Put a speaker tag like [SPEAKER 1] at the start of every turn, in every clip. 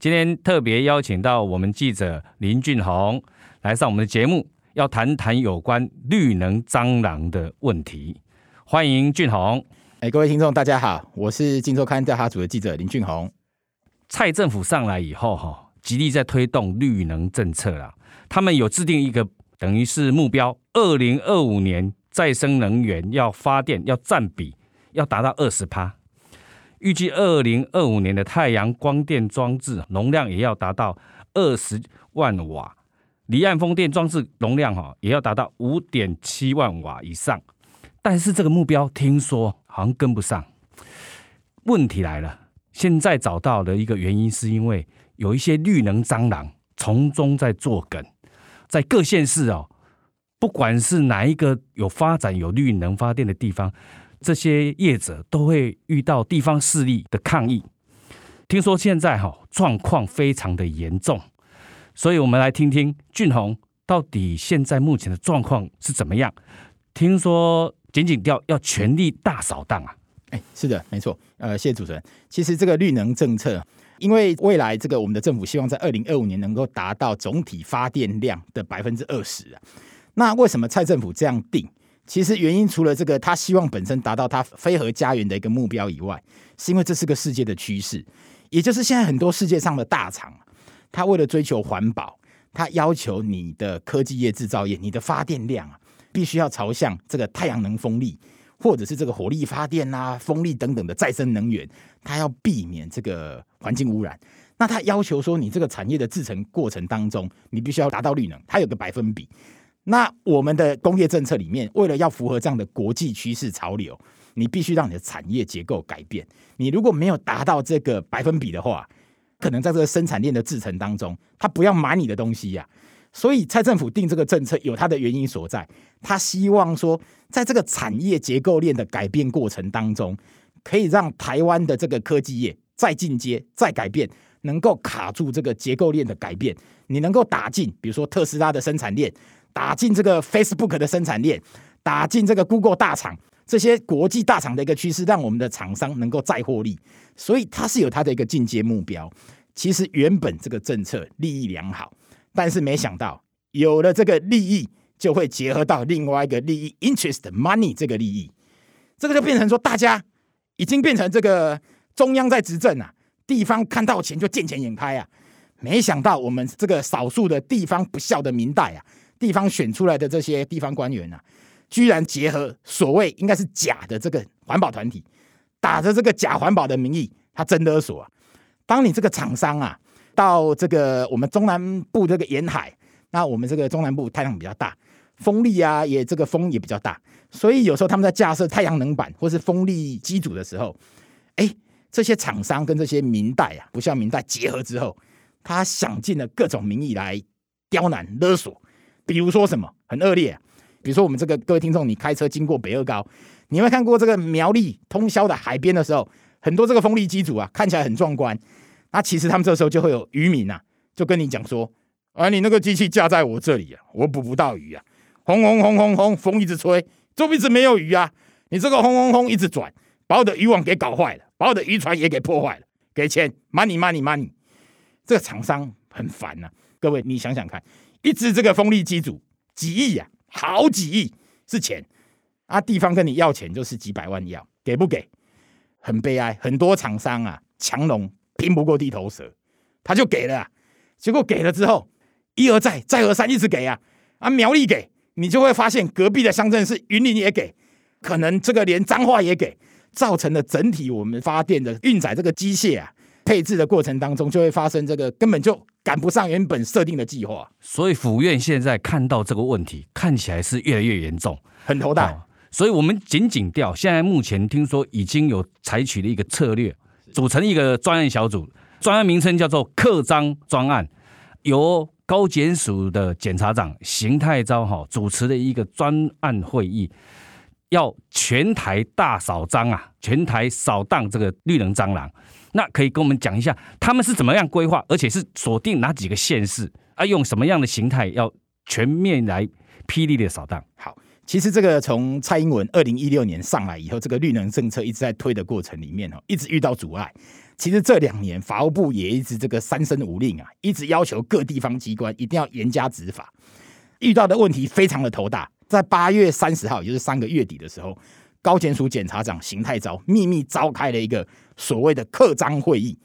[SPEAKER 1] 今天特别邀请到我们记者林俊宏来上我们的节目，要谈谈有关绿能蟑螂的问题。欢迎俊宏。
[SPEAKER 2] 哎，各位听众，大家好，我是金周刊调查组的记者林俊宏。
[SPEAKER 1] 蔡政府上来以后，哈，极力在推动绿能政策啦。他们有制定一个等于是目标，二零二五年再生能源要发电要占比要达到二十趴。预计二零二五年的太阳光电装置容量也要达到二十万瓦，离岸风电装置容量哈也要达到五点七万瓦以上。但是这个目标听说好像跟不上。问题来了，现在找到的一个原因是因为有一些绿能蟑螂从中在作梗，在各县市哦，不管是哪一个有发展有绿能发电的地方。这些业者都会遇到地方势力的抗议。听说现在哈状况非常的严重，所以我们来听听俊宏到底现在目前的状况是怎么样？听说检警调要全力大扫荡啊！
[SPEAKER 2] 哎，是的，没错。呃，谢谢主持人。其实这个绿能政策，因为未来这个我们的政府希望在二零二五年能够达到总体发电量的百分之二十啊。那为什么蔡政府这样定？其实原因除了这个，他希望本身达到他非核家园的一个目标以外，是因为这是个世界的趋势，也就是现在很多世界上的大厂，他为了追求环保，他要求你的科技业、制造业，你的发电量啊，必须要朝向这个太阳能、风力，或者是这个火力发电啊、风力等等的再生能源，他要避免这个环境污染。那他要求说，你这个产业的制成过程当中，你必须要达到绿能，它有个百分比。那我们的工业政策里面，为了要符合这样的国际趋势潮流，你必须让你的产业结构改变。你如果没有达到这个百分比的话，可能在这个生产链的制程当中，他不要买你的东西呀。所以蔡政府定这个政策有它的原因所在，他希望说，在这个产业结构链的改变过程当中，可以让台湾的这个科技业再进阶、再改变，能够卡住这个结构链的改变。你能够打进，比如说特斯拉的生产链。打进这个 Facebook 的生产链，打进这个 Google 大厂，这些国际大厂的一个趋势，让我们的厂商能够再获利，所以它是有它的一个进阶目标。其实原本这个政策利益良好，但是没想到有了这个利益，就会结合到另外一个利益 interest money 这个利益，这个就变成说大家已经变成这个中央在执政啊，地方看到钱就见钱眼开啊。没想到我们这个少数的地方不孝的民代啊。地方选出来的这些地方官员啊，居然结合所谓应该是假的这个环保团体，打着这个假环保的名义，他真勒索啊！当你这个厂商啊，到这个我们中南部这个沿海，那我们这个中南部太阳比较大，风力啊也这个风也比较大，所以有时候他们在架设太阳能板或是风力机组的时候，哎，这些厂商跟这些民代啊，不像民代结合之后，他想尽了各种名义来刁难勒索。比如说什么很恶劣，比如说我们这个各位听众，你开车经过北二高，你有没有看过这个苗栗通宵的海边的时候，很多这个风力机组啊，看起来很壮观。那其实他们这时候就会有渔民啊，就跟你讲说，啊，你那个机器架在我这里啊，我捕不到鱼啊，轰轰轰轰轰，风一直吹，就一直没有鱼啊。你这个轰轰轰一直转，把我的渔网给搞坏了，把我的渔船也给破坏了，给钱，money money money，这个厂商很烦呐、各位，你想想看。一支这个风力机组几亿呀、啊，好几亿是钱啊！地方跟你要钱就是几百万要，给不给？很悲哀，很多厂商啊，强龙拼不过地头蛇，他就给了、啊。结果给了之后，一而再，再而三，一直给啊！啊，苗栗给你就会发现，隔壁的乡镇是云林也给，可能这个连彰化也给，造成了整体我们发电的运载这个机械啊。配置的过程当中，就会发生这个根本就赶不上原本设定的计划。
[SPEAKER 1] 所以府院现在看到这个问题，看起来是越来越严重，
[SPEAKER 2] 很头大。
[SPEAKER 1] 哦、所以，我们紧紧调现在目前听说已经有采取了一个策略，组成一个专案小组，专案名称叫做“刻章专案”。由高检署的检察长邢泰昭哈主持的一个专案会议，要全台大扫蟑啊，全台扫荡这个绿能蟑螂。那可以跟我们讲一下，他们是怎么样规划，而且是锁定哪几个县市啊？用什么样的形态要全面来霹雳的扫荡？
[SPEAKER 2] 好，其实这个从蔡英文二零一六年上来以后，这个绿能政策一直在推的过程里面哦，一直遇到阻碍。其实这两年法务部也一直这个三申五令啊，一直要求各地方机关一定要严加执法。遇到的问题非常的头大，在八月三十号，也就是三个月底的时候，高检署检察长邢太昭秘密召开了一个所谓的克章会议，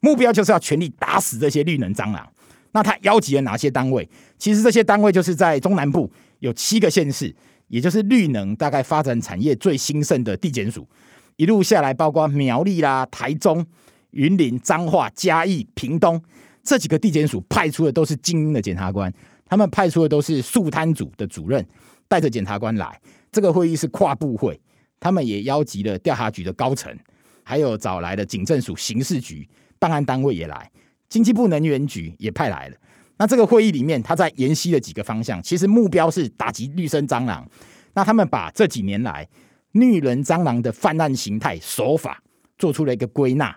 [SPEAKER 2] 目标就是要全力打死这些绿能蟑螂。那他邀集了哪些单位？其实这些单位就是在中南部有七个县市，也就是绿能大概发展产业最兴盛的地检署，一路下来包括苗栗啦、台中。云林、彰化、嘉义、屏东这几个地检署派出的都是精英的检察官，他们派出的都是肃贪组的主任，带着检察官来。这个会议是跨部会，他们也邀集了调查局的高层，还有找来的警政署刑事局办案单位也来，经济部能源局也派来了。那这个会议里面，他在研析了几个方向，其实目标是打击绿生蟑螂。那他们把这几年来绿人蟑螂的犯案形态手法做出了一个归纳。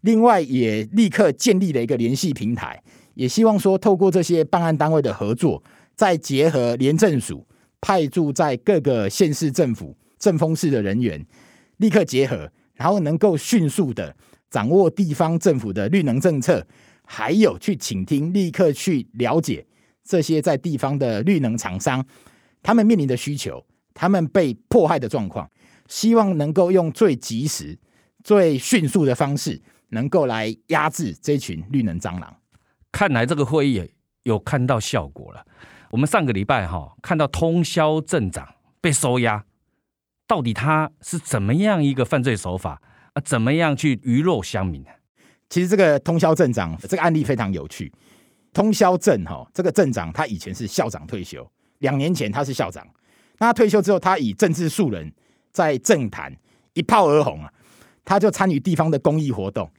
[SPEAKER 2] 另外，也立刻建立了一个联系平台，也希望说，透过这些办案单位的合作，再结合廉政署派驻在各个县市政府政风室的人员，立刻结合，然后能够迅速的掌握地方政府的绿能政策，还有去倾听，立刻去了解这些在地方的绿能厂商他们面临的需求，他们被迫害的状况，希望能够用最及时、最迅速的方式。能够来压制这群绿能蟑螂，
[SPEAKER 1] 看来这个会议有看到效果了。我们上个礼拜哈看到通霄镇长被收押，到底他是怎么样一个犯罪手法啊？怎么样去鱼肉乡民呢？
[SPEAKER 2] 其实这个通宵镇长这个案例非常有趣。通宵镇哈这个镇长他以前是校长退休，两年前他是校长，那退休之后，他以政治素人在政坛一炮而红啊。他就参与地方的公益活动，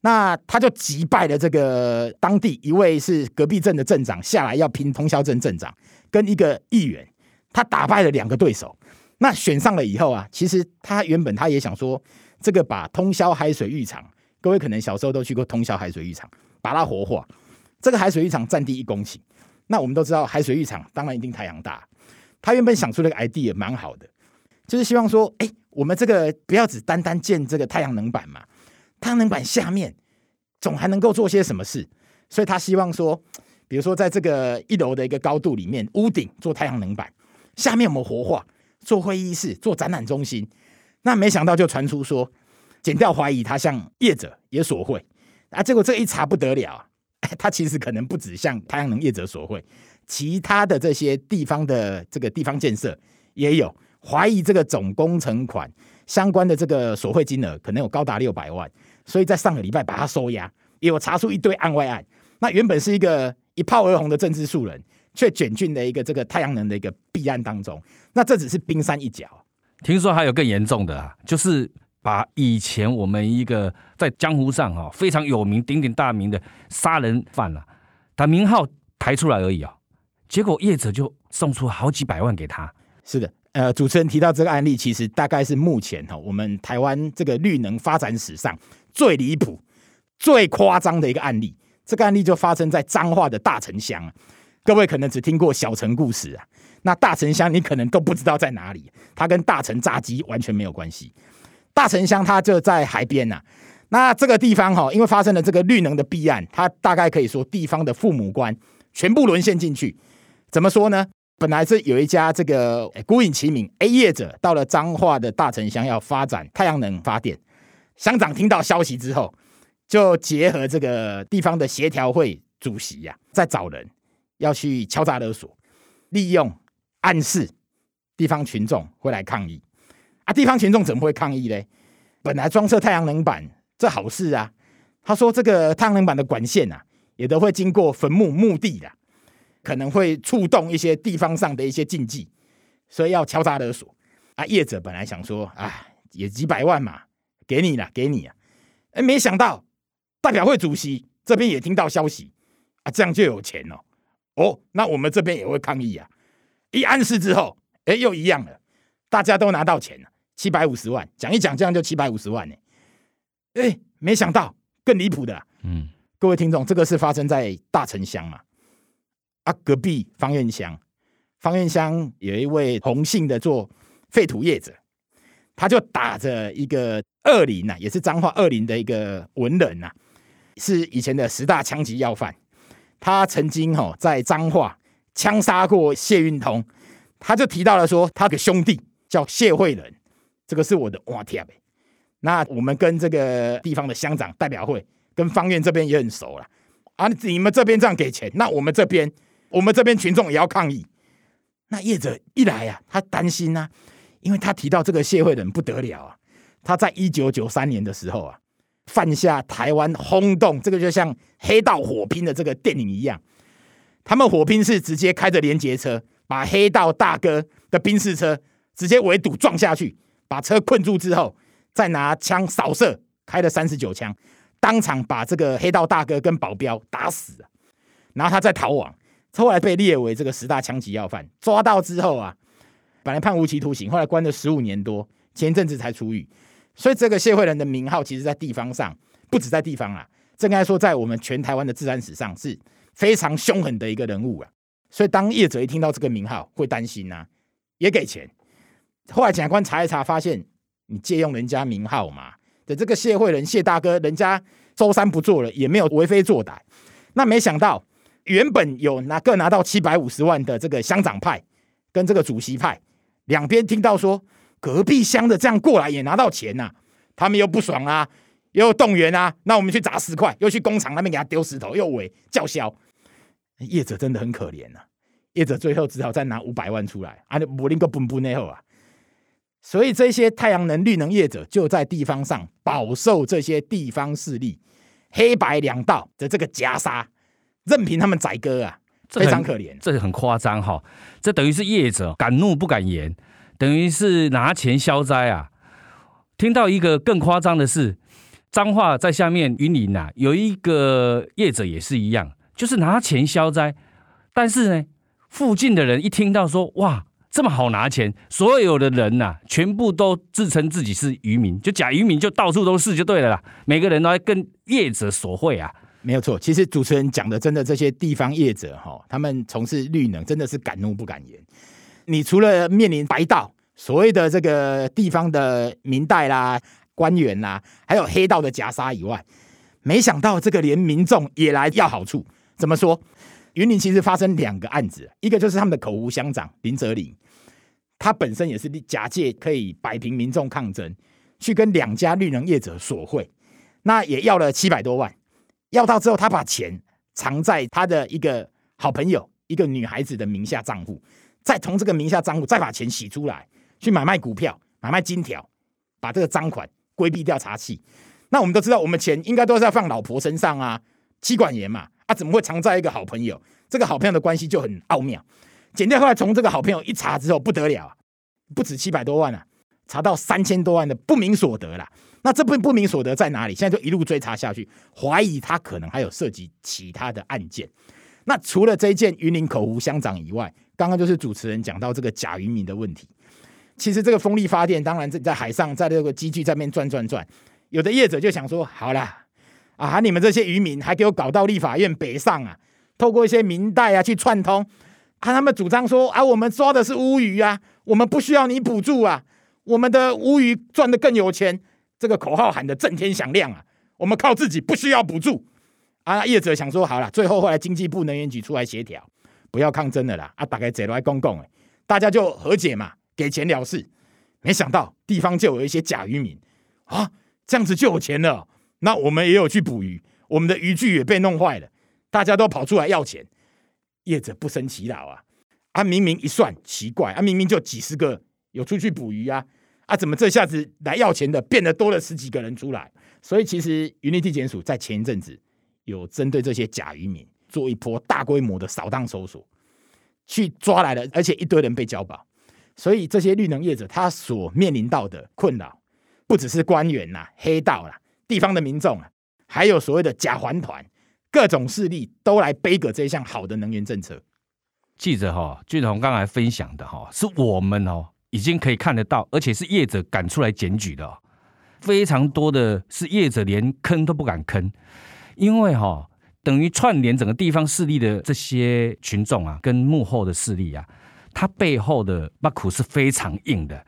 [SPEAKER 2] 那他就击败了这个当地一位是隔壁镇的镇长下来要拼通宵镇镇长，跟一个议员，他打败了两个对手，那选上了以后啊，其实他原本他也想说，这个把通霄海水浴场，各位可能小时候都去过通霄海水浴场，把它活化，这个海水浴场占地一公顷，那我们都知道海水浴场当然一定太阳大，他原本想出了个 idea 蛮好的，就是希望说，哎。我们这个不要只单单建这个太阳能板嘛，太阳能板下面总还能够做些什么事，所以他希望说，比如说在这个一楼的一个高度里面，屋顶做太阳能板，下面我们活化做会议室、做展览中心。那没想到就传出说，剪掉怀疑他向业者也索贿啊，结果这一查不得了啊，他其实可能不止向太阳能业者索贿，其他的这些地方的这个地方建设也有。怀疑这个总工程款相关的这个索贿金额可能有高达六百万，所以在上个礼拜把他收押，也有查出一堆案外案。那原本是一个一炮而红的政治素人，却卷进了一个这个太阳能的一个弊案当中。那这只是冰山一角，
[SPEAKER 1] 听说还有更严重的啊，就是把以前我们一个在江湖上哈非常有名、鼎鼎大名的杀人犯啊，他名号抬出来而已啊，结果业者就送出好几百万给他。
[SPEAKER 2] 是的。呃，主持人提到这个案例，其实大概是目前哈我们台湾这个绿能发展史上最离谱、最夸张的一个案例。这个案例就发生在彰化的大城乡。各位可能只听过小城故事啊，那大城乡你可能都不知道在哪里。它跟大城炸鸡完全没有关系。大城乡它就在海边呐。那这个地方哈，因为发生了这个绿能的弊案，它大概可以说地方的父母官全部沦陷进去。怎么说呢？本来是有一家这个孤影其名 A 业者到了彰化的大城乡要发展太阳能发电，乡长听到消息之后，就结合这个地方的协调会主席呀、啊，在找人要去敲诈勒索，利用暗示地方群众会来抗议啊。地方群众怎么会抗议呢？本来装设太阳能板这好事啊，他说这个太阳能板的管线啊，也都会经过坟墓墓地的。可能会触动一些地方上的一些禁忌，所以要敲诈勒索啊！业者本来想说啊，也几百万嘛，给你了，给你啊！哎，没想到代表会主席这边也听到消息啊，这样就有钱哦。哦，那我们这边也会抗议啊。一暗示之后，哎，又一样了，大家都拿到钱了，七百五十万，讲一讲，这样就七百五十万呢。哎，没想到更离谱的，嗯，各位听众，这个是发生在大城乡嘛？啊，隔壁方院乡，方院乡有一位洪姓的做废土业者，他就打着一个二林呐，也是彰化二林的一个文人呐，是以前的十大枪击要犯。他曾经吼在彰化枪杀过谢运通，他就提到了说，他的兄弟叫谢惠仁，这个是我的哇天。那我们跟这个地方的乡长代表会跟方院这边也很熟了啊，你们这边这样给钱，那我们这边。我们这边群众也要抗议，那业者一来啊，他担心啊，因为他提到这个谢惠仁不得了啊，他在一九九三年的时候啊，犯下台湾轰动，这个就像黑道火拼的这个电影一样，他们火拼是直接开着连接车，把黑道大哥的宾士车直接围堵撞下去，把车困住之后，再拿枪扫射，开了三十九枪，当场把这个黑道大哥跟保镖打死，然后他再逃亡。后来被列为这个十大枪击要犯，抓到之后啊，本来判无期徒刑，后来关了十五年多，前一阵子才出狱。所以这个谢惠仁的名号，其实在地方上不止在地方啊，这应该说在我们全台湾的治安史上是非常凶狠的一个人物啊。所以当业者一听到这个名号，会担心呐、也给钱。后来检察官查一查，发现你借用人家名号嘛，的这个谢惠仁谢大哥，人家周三不做了，也没有为非作歹，那没想到。原本有拿各拿到七百五十万的这个乡长派跟这个主席派两边听到说隔壁乡的这样过来也拿到钱呐、啊，他们又不爽啊，又动员啊，那我们去砸石块，又去工厂那边给他丢石头，又围叫嚣，业者真的很可怜呐、啊，业者最后只好再拿五百万出来，啊，不能够分分内后啊，所以这些太阳能绿能业者就在地方上饱受这些地方势力黑白两道的这个夹杀。任凭他们宰割啊，非常可怜，
[SPEAKER 1] 这很夸张哈。这等于是业者敢怒不敢言，等于是拿钱消灾啊。听到一个更夸张的是，彰化在下面云林呐，有一个业者也是一样，就是拿钱消灾。但是呢，附近的人一听到说哇这么好拿钱，所有的人呐，全部都自称自己是渔民，就假渔民就到处都是就对了啦。每个人都在跟业者索贿啊。
[SPEAKER 2] 没有错，其实主持人讲的真的这些地方业者哈，他们从事绿能真的是敢怒不敢言。你除了面临白道所谓的这个地方的民代啦、官员啦，还有黑道的夹杀以外，没想到这个连民众也来要好处。怎么说？云林其实发生两个案子，一个就是他们的口湖乡长林哲林，他本身也是假借可以摆平民众抗争，去跟两家绿能业者索贿，那也要了七百多万。要到之后，他把钱藏在他的一个好朋友、一个女孩子的名下账户，再从这个名下账户再把钱洗出来，去买卖股票、买卖金条，把这个赃款规避调查器。那我们都知道，我们钱应该都是要放老婆身上啊，妻管严嘛，啊，怎么会藏在一个好朋友？这个好朋友的关系就很奥妙。检掉后来从这个好朋友一查之后，不得了啊，不止七百多万啊，查到三千多万的不明所得啦。那这不不明所得在哪里？现在就一路追查下去，怀疑他可能还有涉及其他的案件。那除了这一件云林口湖乡长以外，刚刚就是主持人讲到这个假渔民的问题。其实这个风力发电，当然在在海上，在这个机具在那边转转转，有的业者就想说：好啦，啊，你们这些渔民还给我搞到立法院北上啊，透过一些民代啊去串通，啊，他们主张说：啊，我们抓的是乌鱼啊，我们不需要你补助啊，我们的乌鱼赚得更有钱。这个口号喊得震天响亮啊！我们靠自己，不需要补助啊！业者想说好了，最后后来经济部能源局出来协调，不要抗争了啦！啊，大概这来公共哎，大家就和解嘛，给钱了事。没想到地方就有一些假渔民啊，这样子就有钱了。那我们也有去捕鱼，我们的渔具也被弄坏了，大家都跑出来要钱。业者不生其扰啊！啊，明明一算奇怪啊，明明就几十个有出去捕鱼啊。啊，怎么这下子来要钱的变得多了十几个人出来？所以其实云林地检署在前一阵子有针对这些假渔民做一波大规模的扫荡搜索，去抓来了，而且一堆人被交保。所以这些绿能业者他所面临到的困扰，不只是官员呐、啊、黑道啦、啊、地方的民众啊，还有所谓的假环团，各种势力都来背个这项好的能源政策。
[SPEAKER 1] 记者哈，俊宏刚才分享的哈，是我们哦已经可以看得到，而且是业者敢出来检举的，非常多的是业者连坑都不敢坑，因为哈等于串联整个地方势力的这些群众啊，跟幕后的势力啊，它背后的把苦是非常硬的，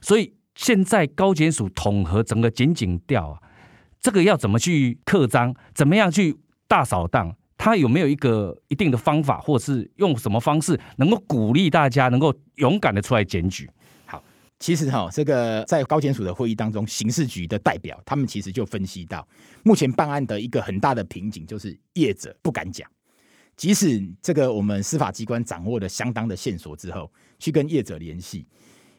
[SPEAKER 1] 所以现在高检署统合整个检警调啊，这个要怎么去扩张，怎么样去大扫荡？他有没有一个一定的方法，或是用什么方式能够鼓励大家能够勇敢的出来检
[SPEAKER 2] 举？其实哈，这个在高检署的会议当中，刑事局的代表他们其实就分析到，目前办案的一个很大的瓶颈就是业者不敢讲，即使这个我们司法机关掌握了相当的线索之后，去跟业者联系，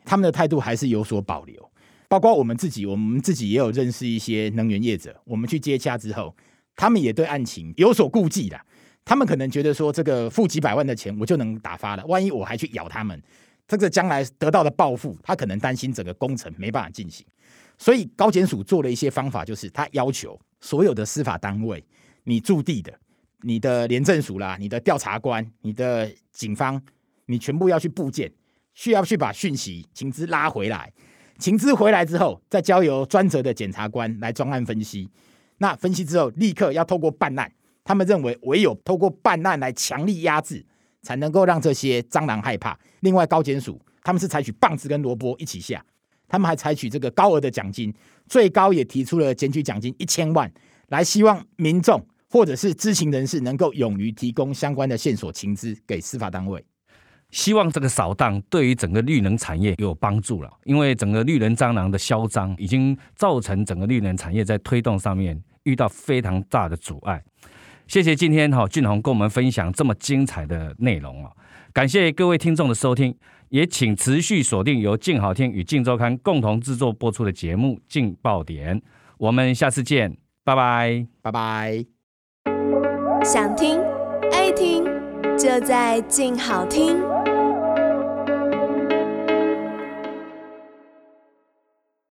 [SPEAKER 2] 他们的态度还是有所保留。包括我们自己，我们自己也有认识一些能源业者，我们去接洽之后。他们也对案情有所顾忌的，他们可能觉得说，这个付几百万的钱我就能打发了，万一我还去咬他们，这个将来得到的报复，他可能担心整个工程没办法进行。所以高检署做了一些方法，就是他要求所有的司法单位，你驻地的、你的廉政署啦、你的调查官、你的警方，你全部要去布件，需要去把讯息情资拉回来，情资回来之后，再交由专责的检察官来专案分析。那分析之后，立刻要透过办案。他们认为，唯有透过办案来强力压制，才能够让这些蟑螂害怕。另外，高检署他们是采取棒子跟萝卜一起下，他们还采取这个高额的奖金，最高也提出了检举奖金一千万，来希望民众或者是知情人士能够勇于提供相关的线索情资给司法单位。
[SPEAKER 1] 希望这个扫荡对于整个绿能产业有帮助了，因为整个绿能蟑螂的嚣张已经造成整个绿能产业在推动上面遇到非常大的阻碍。谢谢今天哈俊宏跟我们分享这么精彩的内容哦！感谢各位听众的收听，也请持续锁定由静好听与静周刊共同制作播出的节目《静爆点》，我们下次见，拜拜，
[SPEAKER 2] 拜拜。
[SPEAKER 3] 想听爱听，就在静好听。